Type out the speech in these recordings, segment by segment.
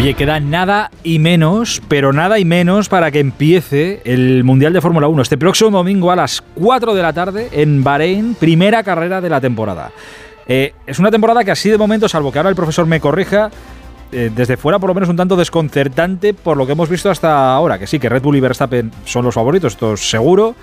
Oye, queda nada y menos, pero nada y menos para que empiece el Mundial de Fórmula 1 este próximo domingo a las 4 de la tarde en Bahrein, primera carrera de la temporada. Eh, es una temporada que así de momento, salvo que ahora el profesor me corrija, eh, desde fuera por lo menos un tanto desconcertante por lo que hemos visto hasta ahora, que sí, que Red Bull y Verstappen son los favoritos, esto es seguro,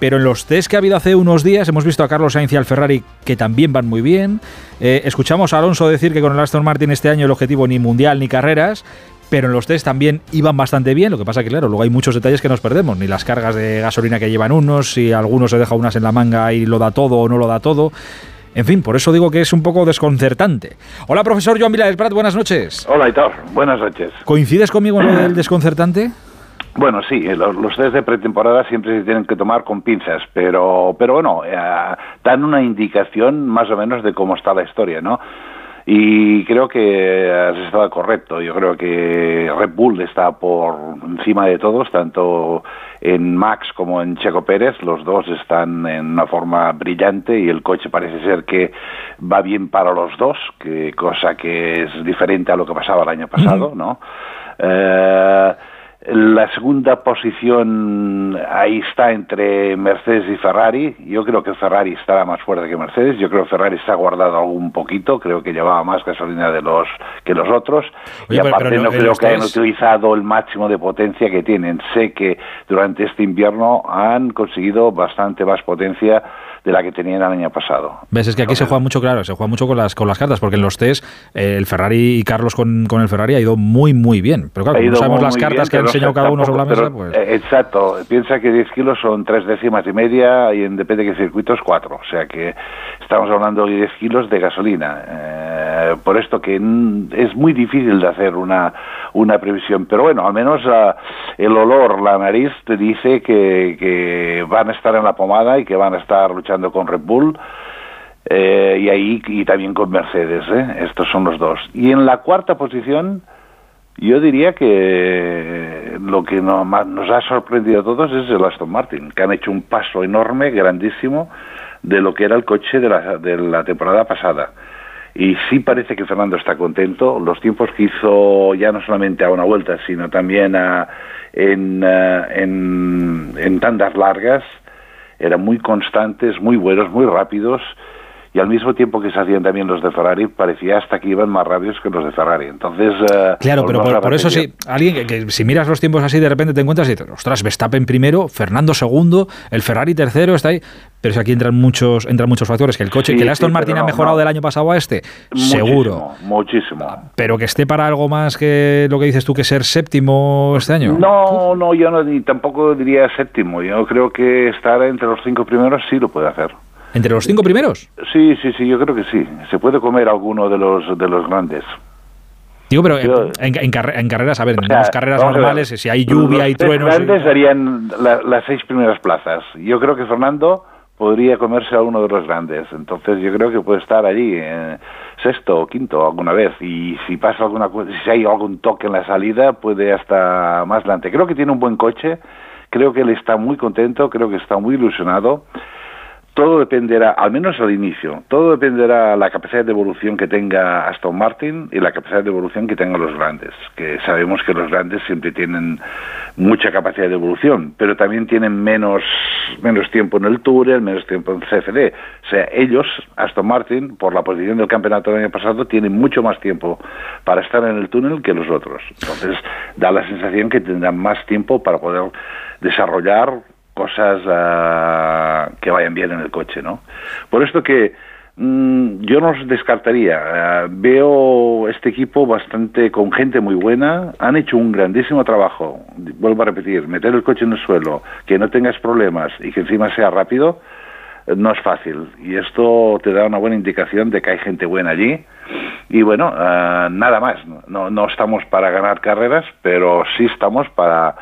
pero en los test que ha habido hace unos días hemos visto a Carlos Sainz y al Ferrari que también van muy bien. Eh, escuchamos a Alonso decir que con el Aston Martin este año el objetivo ni mundial ni carreras, pero en los test también iban bastante bien. Lo que pasa que, claro, luego hay muchos detalles que nos perdemos, ni las cargas de gasolina que llevan unos, si alguno se deja unas en la manga y lo da todo o no lo da todo. En fin, por eso digo que es un poco desconcertante. Hola, profesor Joan Vilares Prat, buenas noches. Hola, Hitor, buenas noches. ¿Coincides conmigo en lo del desconcertante? Bueno, sí, los, los test de pretemporada siempre se tienen que tomar con pinzas, pero, pero bueno, eh, dan una indicación más o menos de cómo está la historia, ¿no? Y creo que has estado correcto. Yo creo que Red Bull está por encima de todos, tanto en Max como en Checo Pérez. Los dos están en una forma brillante y el coche parece ser que va bien para los dos, que cosa que es diferente a lo que pasaba el año pasado, ¿no? Eh, la segunda posición ahí está entre Mercedes y Ferrari. Yo creo que Ferrari estará más fuerte que Mercedes. Yo creo que Ferrari se ha guardado algún poquito. Creo que llevaba más gasolina de los que los otros. y aparte no, creo que hayan utilizado el máximo de potencia que tienen. Sé que durante este invierno han conseguido bastante más potencia de la que tenían el año pasado. ¿Ves? Es que aquí se juega mucho, claro, se juega mucho con las, con las cartas, porque en los test eh, el Ferrari y Carlos con, con, el Ferrari ha ido muy, muy bien. Pero claro, como sabemos las cartas que han enseñado cada uno sobre la mesa, pues... Eh, exacto, piensa que 10 kilos son tres décimas y media y en depende de qué circuito es 4. O sea que estamos hablando de 10 kilos de gasolina. Eh, por esto que es muy difícil de hacer una, una previsión. Pero bueno, al menos uh, el olor, la nariz te dice que, que van a estar en la pomada y que van a estar luchando con Red Bull eh, y ahí y también con Mercedes. ¿eh? Estos son los dos. Y en la cuarta posición, yo diría que lo que no, más nos ha sorprendido a todos es el Aston Martin, que han hecho un paso enorme, grandísimo, de lo que era el coche de la, de la temporada pasada. Y sí parece que Fernando está contento. Los tiempos que hizo ya no solamente a una vuelta, sino también a, en, uh, en, en tandas largas, eran muy constantes, muy buenos, muy rápidos y al mismo tiempo que se hacían también los de Ferrari, parecía hasta que iban más rápidos que los de Ferrari. Entonces. Uh, claro, pero por, eso sí, alguien que, si miras los tiempos así, de repente te encuentras y dices, ostras, Verstappen primero, Fernando segundo, el Ferrari tercero, está ahí. Pero si aquí entran muchos, entran muchos factores, que el coche, que el Aston Martin ha mejorado del año pasado a este, seguro. Muchísimo. Pero que esté para algo más que lo que dices tú, que ser séptimo este año. No, no, yo no, ni tampoco diría séptimo. Yo creo que estar entre los cinco primeros sí lo puede hacer. ¿Entre los cinco primeros? Sí, sí, sí, yo creo que sí. Se puede comer alguno de los, de los grandes. Digo, pero en, carreras, a ver, en carreras normales, si hay lluvia y truenos... Los grandes serían las seis primeras plazas. Yo creo que Fernando podría comerse a uno de los grandes. Entonces yo creo que puede estar allí, en sexto o quinto alguna vez. Y si pasa alguna si hay algún toque en la salida, puede hasta más adelante. Creo que tiene un buen coche, creo que él está muy contento, creo que está muy ilusionado todo dependerá, al menos al inicio, todo dependerá de la capacidad de evolución que tenga Aston Martin y la capacidad de evolución que tengan los grandes, que sabemos que los grandes siempre tienen mucha capacidad de evolución, pero también tienen menos, menos tiempo en el túnel, menos tiempo en CFD. O sea, ellos, Aston Martin, por la posición del campeonato del año pasado, tienen mucho más tiempo para estar en el túnel que los otros. Entonces, da la sensación que tendrán más tiempo para poder desarrollar cosas uh, que vayan bien en el coche, ¿no? Por esto que mm, yo no descartaría. Uh, veo este equipo bastante con gente muy buena. Han hecho un grandísimo trabajo. Vuelvo a repetir, meter el coche en el suelo, que no tengas problemas y que encima sea rápido, eh, no es fácil. Y esto te da una buena indicación de que hay gente buena allí. Y bueno, uh, nada más. No estamos para ganar carreras, pero sí estamos para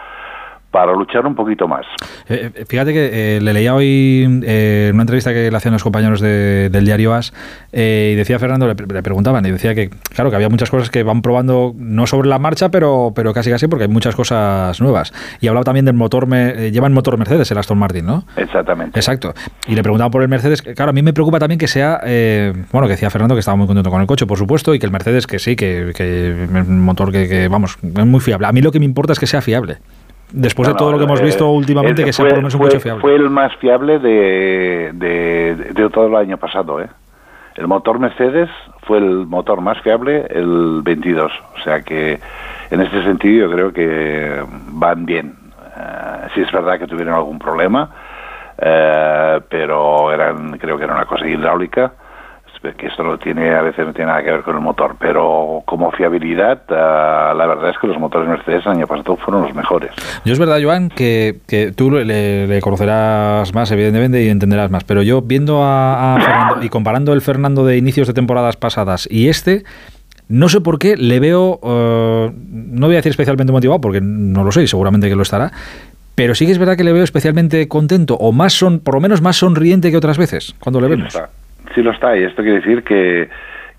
para luchar un poquito más. Eh, eh, fíjate que eh, le leía hoy en una entrevista que le hacían los compañeros del diario AS y decía Fernando, le, preguntaban y decía que claro que había muchas cosas que van probando no sobre la marcha, pero, pero casi casi porque hay muchas cosas nuevas. Y hablaba también del motor, me, llevan motor Mercedes el Aston Martin, ¿no? Exactamente. Exacto. Y le preguntaban por el Mercedes, claro, a mí me preocupa también que sea, bueno, que decía Fernando que estaba muy contento con el coche, por supuesto, y que el Mercedes que sí, que, que es un motor que, que, vamos, es muy fiable. A mí lo que me importa es que sea fiable después de todo lo que hemos visto últimamente, que sea por lo menos un fue, fiable. Fue el más fiable de, de, todo el año pasado. ¿eh? El motor Mercedes fue el motor más fiable el 22. O sea que en este sentido yo creo que van bien. Uh, sí es verdad que tuvieron algún problema, uh, pero eran creo que era una cosa hidráulica que esto no tiene a veces no tiene nada que ver con el motor, pero como fiabilidad, uh, la verdad es que los motores Mercedes el año pasado fueron los mejores. Yo es verdad, Joan, que, que tú le, le, conocerás más, evidentemente, y entenderás más, pero yo viendo a, a Fernando y comparando el Fernando de inicios de temporadas pasadas y este, no sé por qué le veo, uh, no voy a decir especialmente motivado, porque no lo sé y seguramente que lo estará, pero sí que es verdad que le veo especialmente contento o más son, por lo menos más sonriente que otras veces cuando le vemos. Sí lo está, y esto quiere decir que,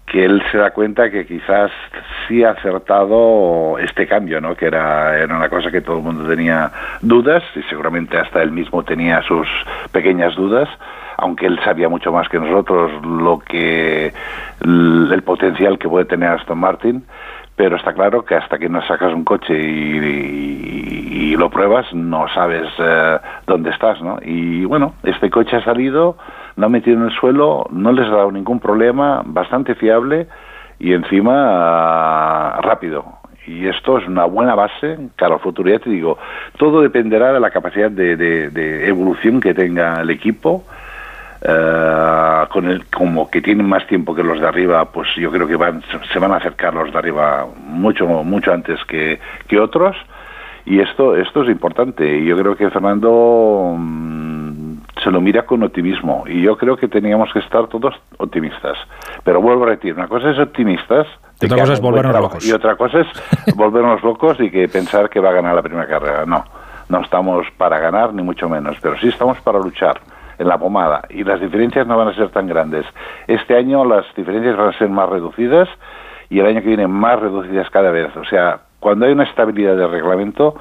que él se da cuenta que quizás sí ha acertado este cambio, ¿no? que era, era una cosa que todo el mundo tenía dudas, y seguramente hasta él mismo tenía sus pequeñas dudas, aunque él sabía mucho más que nosotros lo que el potencial que puede tener Aston Martin, pero está claro que hasta que no sacas un coche y, lo pruebas no sabes eh, dónde estás, ¿no? Y bueno, este coche ha salido no ha metido en el suelo, no les ha dado ningún problema, bastante fiable y encima ah, rápido. Y esto es una buena base cara al futuro. Ya te digo, todo dependerá de la capacidad de, evolución que tenga el equipo. Uh, con el, como que tienen más tiempo que los de arriba, pues yo creo que van, se van a acercar los de arriba mucho, mucho antes que, que otros. Y esto, esto es importante. Y yo creo que Fernando mm, se lo mira con optimismo. Y yo creo que teníamos que estar todos optimistas. Pero vuelvo a repetir, una cosa es optimistas. Y otra cosa es volvernos locos. Y otra cosa es volvernos locos y que pensar que va a ganar la primera carrera. No, no estamos para ganar, ni mucho menos. Pero sí estamos para luchar en la pomada. Y las diferencias no van a ser tan grandes. Este año las diferencias van a ser más reducidas y el año que viene más reducidas cada vez. O sea, cuando hay una estabilidad de reglamento,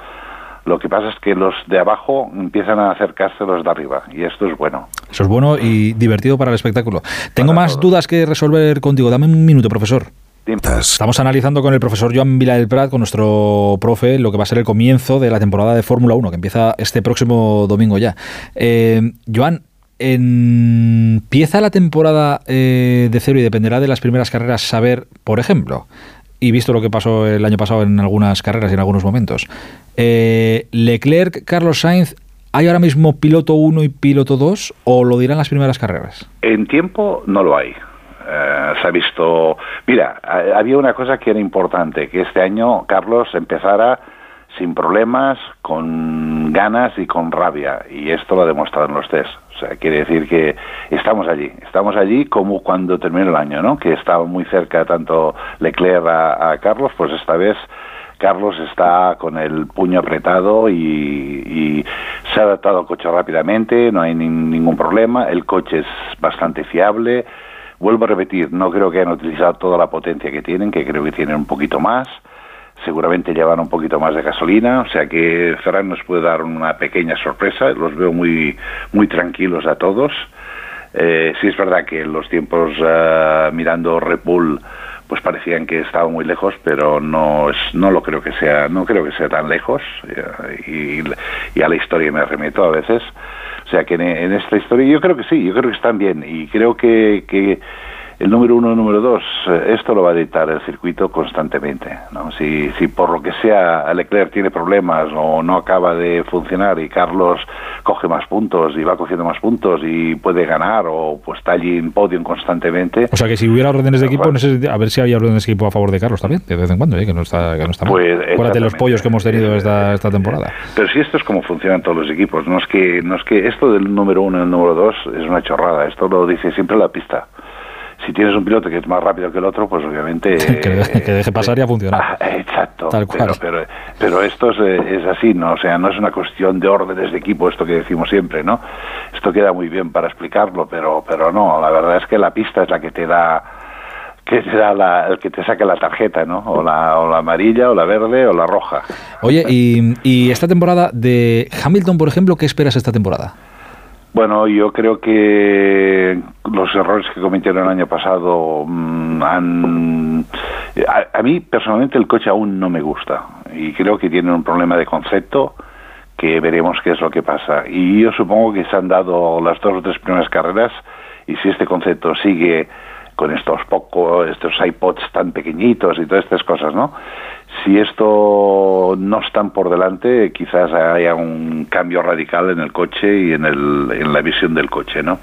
lo que pasa es que los de abajo empiezan a acercarse a los de arriba y esto es bueno. Eso es bueno y divertido para el espectáculo. Tengo más dudas que resolver contigo. Dame un minuto, profesor. Estamos analizando con el profesor Joan Vila del Prat, con nuestro profe, lo que va a ser el comienzo de la temporada de Fórmula 1, que empieza este próximo domingo ya. Eh, Joan, ¿empieza la temporada eh, de cero y dependerá de las primeras carreras saber, por ejemplo, y visto lo que pasó el año pasado en algunas carreras y en algunos momentos. Eh, Leclerc, Carlos Sainz, ¿hay ahora mismo piloto 1 y piloto 2 o lo dirán las primeras carreras? En tiempo no lo hay. Eh, se ha visto. Mira, había una cosa que era importante: que este año Carlos empezara sin problemas, con ganas y con rabia. Y esto lo ha demostrado en los test. O sea, quiere decir que estamos allí. Estamos allí como cuando terminó el año, ¿no? Que estaba muy cerca tanto Leclerc a, Carlos, pues esta vez Carlos está con el puño apretado y, se ha adaptado al coche rápidamente, no hay ningún problema, el coche es bastante fiable. Vuelvo a repetir, no creo que hayan utilizado toda la potencia que tienen, que creo que tienen un poquito más seguramente llevan un poquito más de gasolina, o sea que Ferran nos puede dar una pequeña sorpresa, los veo muy, muy tranquilos a todos. Eh, sí es verdad que los tiempos uh, mirando Red Bull pues parecían que estaban muy lejos, pero no es, no lo creo que sea, no creo que sea tan lejos y, y a la historia me remeto a veces. O sea que en, en, esta historia yo creo que sí, yo creo que están bien y creo que, que el número uno, el número dos, eh, esto lo va a dictar el circuito constantemente. ¿no? Si, si por lo que sea Leclerc tiene problemas o no acaba de funcionar y Carlos coge más puntos y va cogiendo más puntos y puede ganar o pues está allí en podium constantemente. O sea que si hubiera órdenes de equipo, a ver si había órdenes de equipo a favor de Carlos también, de vez en cuando, ¿eh? que no está, que no está pues, de los pollos que hemos tenido esta, esta temporada. Pero si esto es como funcionan todos los equipos, no es que, no es que esto del número uno y el número dos es una chorrada, esto lo dice siempre la pista si tienes un piloto que es más rápido que el otro, pues obviamente... que, deje pasar y a funcionar. Ah, Exacto. Pero, pero, pero, esto es, es, así, ¿no? O sea, no es una cuestión de órdenes de equipo, esto que decimos siempre, ¿no? Esto queda muy bien para explicarlo, pero, pero no, la verdad es que la pista es la que te da que será la, el que te saque la tarjeta, ¿no? O la, o la amarilla, o la verde, o la roja. Oye, y, y esta temporada de Hamilton, por ejemplo, ¿qué esperas esta temporada? Bueno, yo creo que los errores que cometieron el año pasado mm, han... A, mí personalmente el coche aún no me gusta y creo que tienen un problema de concepto que veremos qué es lo que pasa. Y yo supongo que se han dado las dos o tres primeras carreras y si este concepto sigue con estos pocos, estos iPods tan pequeñitos y todas estas cosas, ¿no? Si esto no están por delante, quizás haya un cambio radical en el coche y en, el, en la visión del coche, ¿no?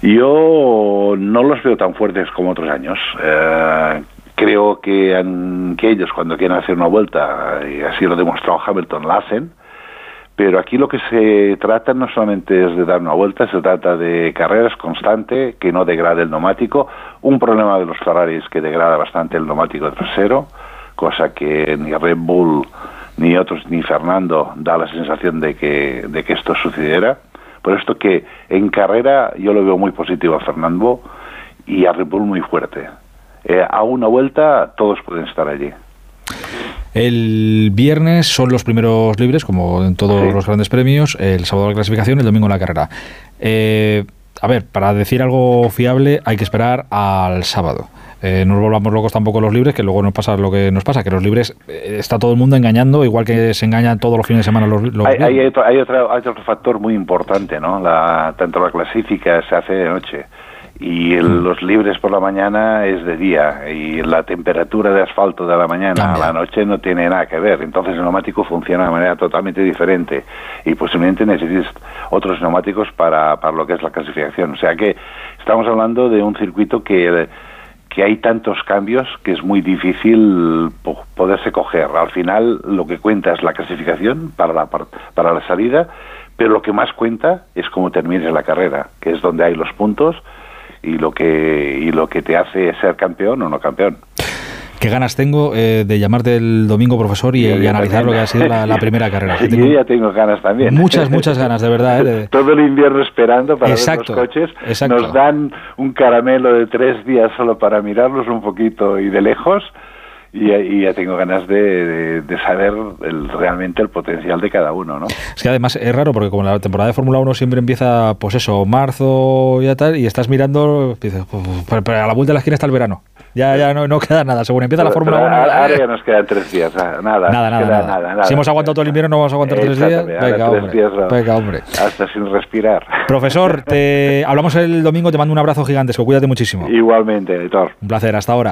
Yo no los veo tan fuertes como otros años. Eh, creo que, ellos cuando quieren hacer una vuelta, y así lo ha demostrado Hamilton, la hacen, pero aquí lo que se trata no solamente es de dar una vuelta, se trata de carreras constante, que no degrade el neumático. Un problema de los Ferrari es que degrada bastante el neumático trasero, cosa que ni Red Bull, ni otros, ni Fernando da la sensación de que, de que esto sucediera. Por esto que en carrera yo lo veo muy positivo a Fernando y a Red Bull muy fuerte. Eh, a una vuelta todos pueden estar allí. El viernes son los primeros libres, como en todos los grandes premios, el sábado la clasificación, el domingo la carrera. Eh, a ver, para decir algo fiable hay que esperar al sábado. Eh, no nos volvamos locos tampoco los libres, que luego nos pasa lo que nos pasa, que los libres eh, está todo el mundo engañando, igual que se engañan todos los fines de semana los, hay, hay, otro, hay, otro, factor muy importante, ¿no? La, tanto la clasifica se hace de noche y hmm. los libres por la mañana es de día y la temperatura de asfalto de la mañana a la noche no tiene nada que ver. Entonces el neumático funciona de manera totalmente diferente y posiblemente necesites otros neumáticos para, para lo que es la clasificación. O sea que estamos hablando de un circuito que, que hay tantos cambios que es muy difícil poderse coger. Al final lo que cuenta es la clasificación para la, para la salida, pero lo que más cuenta es cómo termines la carrera, que es donde hay los puntos y lo que y lo que te hace ser campeón o no campeón. Qué ganas tengo eh, de llamarte el domingo, profesor, y, analizar lo que ha sido la, primera carrera. Yo ya tengo ganas también. Muchas, muchas ganas, de verdad. ¿eh? Todo el invierno esperando para ver los coches. Nos dan un caramelo de tres días solo para mirarlos un poquito y de lejos y, ya tengo ganas de, saber realmente el potencial de cada uno, ¿no? Es que además es raro porque como la temporada de Fórmula 1 siempre empieza, pues eso, marzo y tal, y estás mirando, dices, pero, a la vuelta de la esquina está el verano. Ya, ya no, no queda nada. Según empieza la Fórmula 1. Ahora ya nos quedan tres días. Nada, nada, nada, nada, Si hemos aguantado todo el invierno, no vamos a aguantar tres días. Venga, hombre. Venga, hombre. Hasta sin respirar. Profesor, te hablamos el domingo. Te mando un abrazo gigantesco. Cuídate muchísimo. Igualmente, editor. Un placer. Hasta ahora.